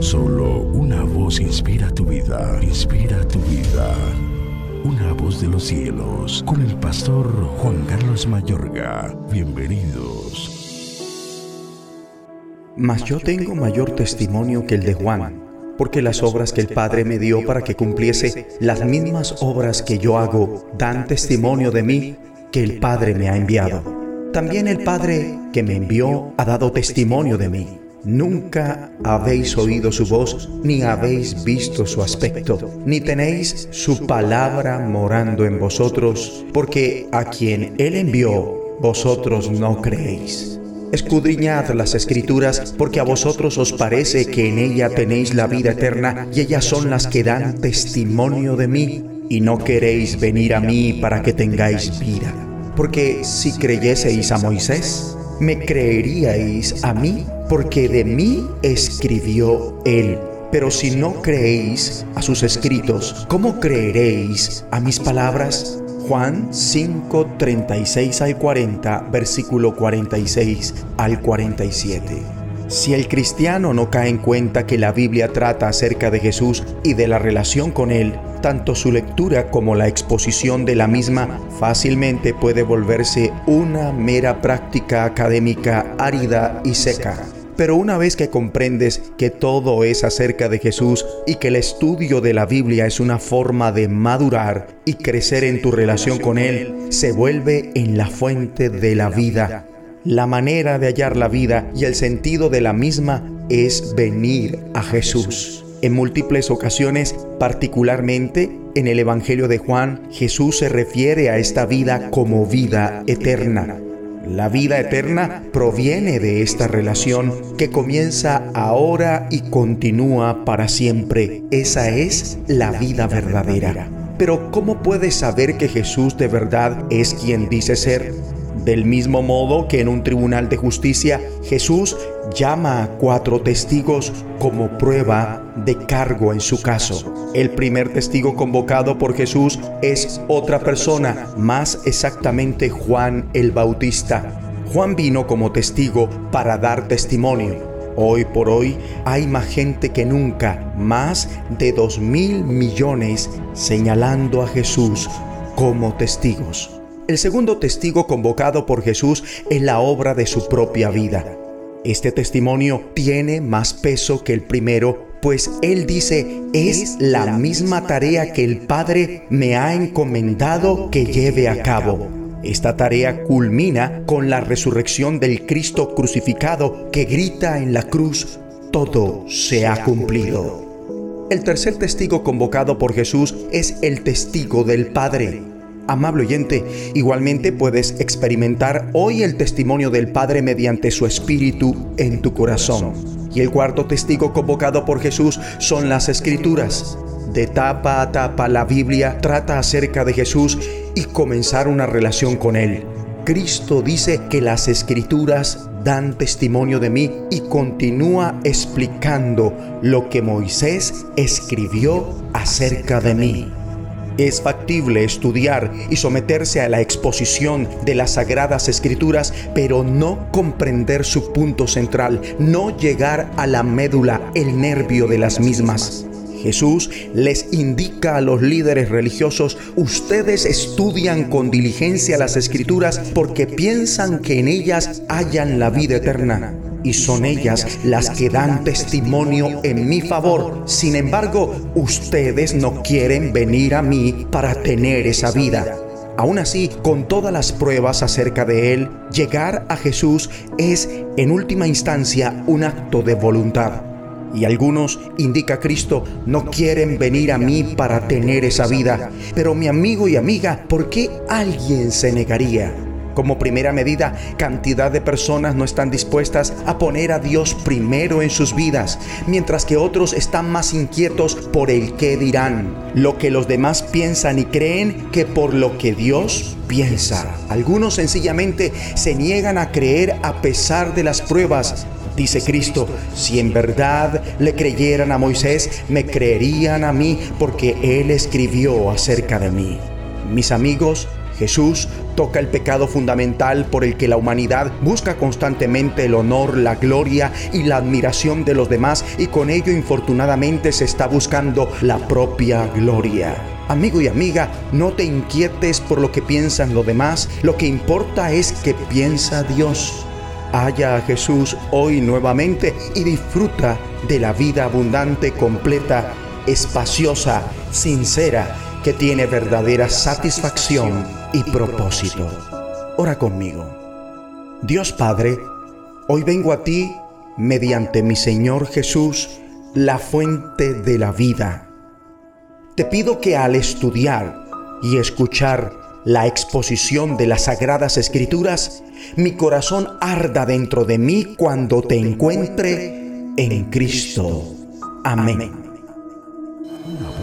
Solo una voz inspira tu vida, inspira tu vida. Una voz de los cielos, con el pastor Juan Carlos Mayorga. Bienvenidos. Mas yo tengo mayor testimonio que el de Juan, porque las obras que el Padre me dio para que cumpliese, las mismas obras que yo hago, dan testimonio de mí que el Padre me ha enviado. También el Padre que me envió ha dado testimonio de mí. Nunca habéis oído su voz, ni habéis visto su aspecto, ni tenéis su palabra morando en vosotros, porque a quien Él envió, vosotros no creéis. Escudriñad las escrituras, porque a vosotros os parece que en ella tenéis la vida eterna, y ellas son las que dan testimonio de mí, y no queréis venir a mí para que tengáis vida. Porque si creyeseis a Moisés, me creeríais a mí porque de mí escribió él. Pero si no creéis a sus escritos, ¿cómo creeréis a mis palabras? Juan 5, 36 al 40, versículo 46 al 47. Si el cristiano no cae en cuenta que la Biblia trata acerca de Jesús y de la relación con Él, tanto su lectura como la exposición de la misma fácilmente puede volverse una mera práctica académica árida y seca. Pero una vez que comprendes que todo es acerca de Jesús y que el estudio de la Biblia es una forma de madurar y crecer en tu relación con Él, se vuelve en la fuente de la vida. La manera de hallar la vida y el sentido de la misma es venir a Jesús. En múltiples ocasiones, particularmente en el Evangelio de Juan, Jesús se refiere a esta vida como vida eterna. La vida eterna proviene de esta relación que comienza ahora y continúa para siempre. Esa es la vida verdadera. Pero ¿cómo puedes saber que Jesús de verdad es quien dice ser? Del mismo modo que en un tribunal de justicia, Jesús llama a cuatro testigos como prueba de cargo en su caso. El primer testigo convocado por Jesús es otra persona, más exactamente Juan el Bautista. Juan vino como testigo para dar testimonio. Hoy por hoy hay más gente que nunca, más de dos mil millones señalando a Jesús como testigos. El segundo testigo convocado por Jesús es la obra de su propia vida. Este testimonio tiene más peso que el primero, pues Él dice, es la misma tarea que el Padre me ha encomendado que lleve a cabo. Esta tarea culmina con la resurrección del Cristo crucificado que grita en la cruz, todo se ha cumplido. El tercer testigo convocado por Jesús es el testigo del Padre. Amable oyente, igualmente puedes experimentar hoy el testimonio del Padre mediante su Espíritu en tu corazón. Y el cuarto testigo convocado por Jesús son las Escrituras. De tapa a tapa la Biblia trata acerca de Jesús y comenzar una relación con Él. Cristo dice que las escrituras dan testimonio de mí y continúa explicando lo que Moisés escribió acerca de mí. Es factible estudiar y someterse a la exposición de las sagradas escrituras, pero no comprender su punto central, no llegar a la médula, el nervio de las mismas. Jesús les indica a los líderes religiosos, ustedes estudian con diligencia las escrituras porque piensan que en ellas hallan la vida eterna y son ellas las que dan testimonio en mi favor. Sin embargo, ustedes no quieren venir a mí para tener esa vida. Aún así, con todas las pruebas acerca de Él, llegar a Jesús es, en última instancia, un acto de voluntad. Y algunos, indica Cristo, no quieren venir a mí para tener esa vida. Pero mi amigo y amiga, ¿por qué alguien se negaría? Como primera medida, cantidad de personas no están dispuestas a poner a Dios primero en sus vidas, mientras que otros están más inquietos por el qué dirán, lo que los demás piensan y creen que por lo que Dios piensa. Algunos sencillamente se niegan a creer a pesar de las pruebas. Dice Cristo, si en verdad le creyeran a Moisés, me creerían a mí porque Él escribió acerca de mí. Mis amigos, Jesús toca el pecado fundamental por el que la humanidad busca constantemente el honor, la gloria y la admiración de los demás y con ello infortunadamente se está buscando la propia gloria. Amigo y amiga, no te inquietes por lo que piensan los demás, lo que importa es que piensa Dios. Haya a Jesús hoy nuevamente y disfruta de la vida abundante, completa, espaciosa, sincera, que tiene verdadera satisfacción y propósito. Ora conmigo. Dios Padre, hoy vengo a ti mediante mi Señor Jesús, la fuente de la vida. Te pido que al estudiar y escuchar la exposición de las sagradas escrituras, mi corazón arda dentro de mí cuando te encuentre en Cristo. Amén.